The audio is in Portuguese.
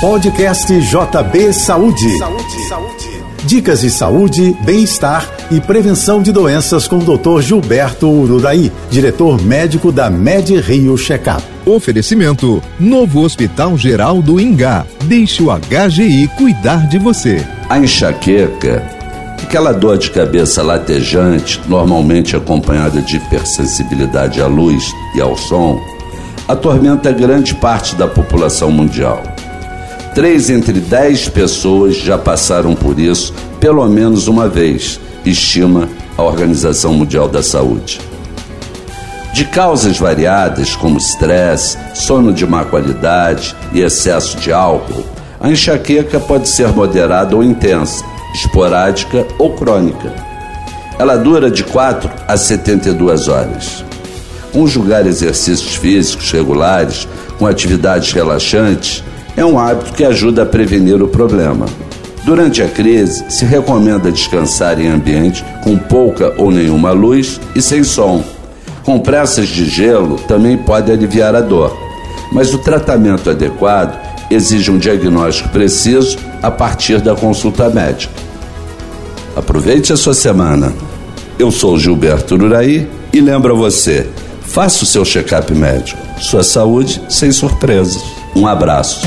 Podcast JB Saúde. Saúde, saúde. Dicas de saúde, bem-estar e prevenção de doenças com o Dr. Gilberto Ururaí, diretor médico da Med Rio Checkup. Oferecimento: Novo Hospital Geral do Ingá. Deixe o HGI cuidar de você. A enxaqueca, aquela dor de cabeça latejante, normalmente acompanhada de hipersensibilidade à luz e ao som, atormenta grande parte da população mundial. Três entre dez pessoas já passaram por isso pelo menos uma vez, estima a Organização Mundial da Saúde. De causas variadas, como estresse, sono de má qualidade e excesso de álcool, a enxaqueca pode ser moderada ou intensa, esporádica ou crônica. Ela dura de 4 a 72 horas. Conjugar exercícios físicos regulares com atividades relaxantes é um hábito que ajuda a prevenir o problema. Durante a crise, se recomenda descansar em ambiente com pouca ou nenhuma luz e sem som. Compressas de gelo também podem aliviar a dor, mas o tratamento adequado exige um diagnóstico preciso a partir da consulta médica. Aproveite a sua semana. Eu sou Gilberto Uraí e lembro a você: faça o seu check-up médico. Sua saúde sem surpresas. Um abraço.